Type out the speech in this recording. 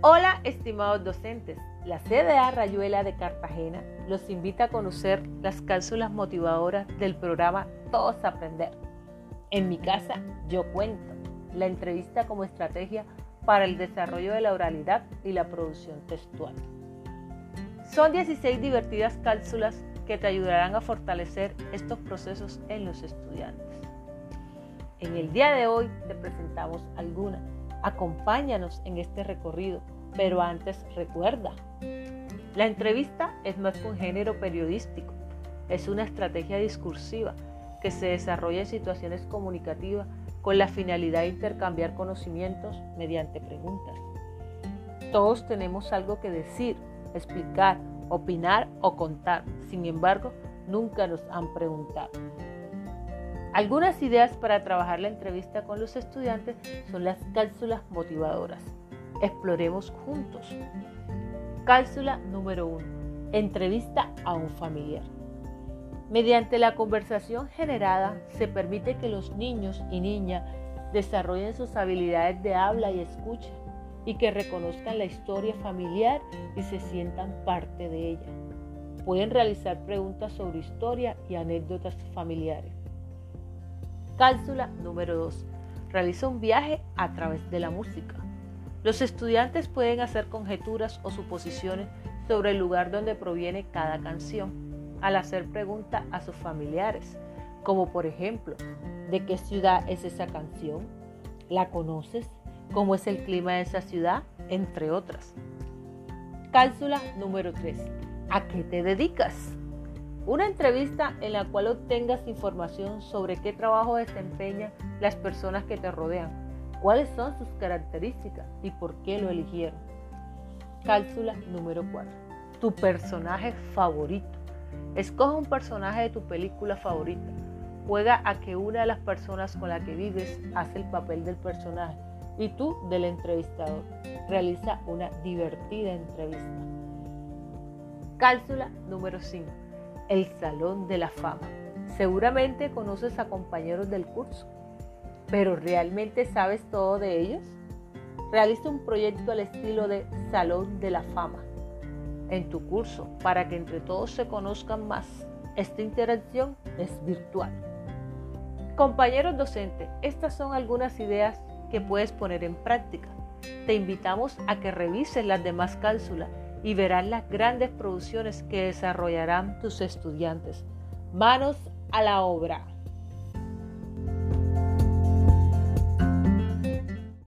Hola, estimados docentes. La CDA Rayuela de Cartagena los invita a conocer las cápsulas motivadoras del programa Todos Aprender. En mi casa, yo cuento la entrevista como estrategia para el desarrollo de la oralidad y la producción textual. Son 16 divertidas cápsulas que te ayudarán a fortalecer estos procesos en los estudiantes. En el día de hoy te presentamos algunas. Acompáñanos en este recorrido, pero antes recuerda, la entrevista es más que un género periodístico, es una estrategia discursiva que se desarrolla en situaciones comunicativas con la finalidad de intercambiar conocimientos mediante preguntas. Todos tenemos algo que decir, explicar, opinar o contar, sin embargo, nunca nos han preguntado. Algunas ideas para trabajar la entrevista con los estudiantes son las cápsulas motivadoras. Exploremos juntos. Cápsula número 1. Entrevista a un familiar. Mediante la conversación generada se permite que los niños y niñas desarrollen sus habilidades de habla y escucha y que reconozcan la historia familiar y se sientan parte de ella. Pueden realizar preguntas sobre historia y anécdotas familiares. Cápsula número 2. Realiza un viaje a través de la música. Los estudiantes pueden hacer conjeturas o suposiciones sobre el lugar donde proviene cada canción al hacer preguntas a sus familiares, como por ejemplo, ¿de qué ciudad es esa canción? ¿La conoces? ¿Cómo es el clima de esa ciudad? Entre otras. Cápsula número 3. ¿A qué te dedicas? Una entrevista en la cual obtengas información sobre qué trabajo desempeñan las personas que te rodean, cuáles son sus características y por qué lo eligieron. Cápsula número 4. Tu personaje favorito. Escoge un personaje de tu película favorita. Juega a que una de las personas con la que vives hace el papel del personaje y tú del entrevistador. Realiza una divertida entrevista. Cápsula número 5 el Salón de la Fama. Seguramente conoces a compañeros del curso, pero ¿realmente sabes todo de ellos? Realiza un proyecto al estilo de Salón de la Fama en tu curso para que entre todos se conozcan más. Esta interacción es virtual. Compañeros docentes, estas son algunas ideas que puedes poner en práctica. Te invitamos a que revises las demás cápsulas y verás las grandes producciones que desarrollarán tus estudiantes. Manos a la obra.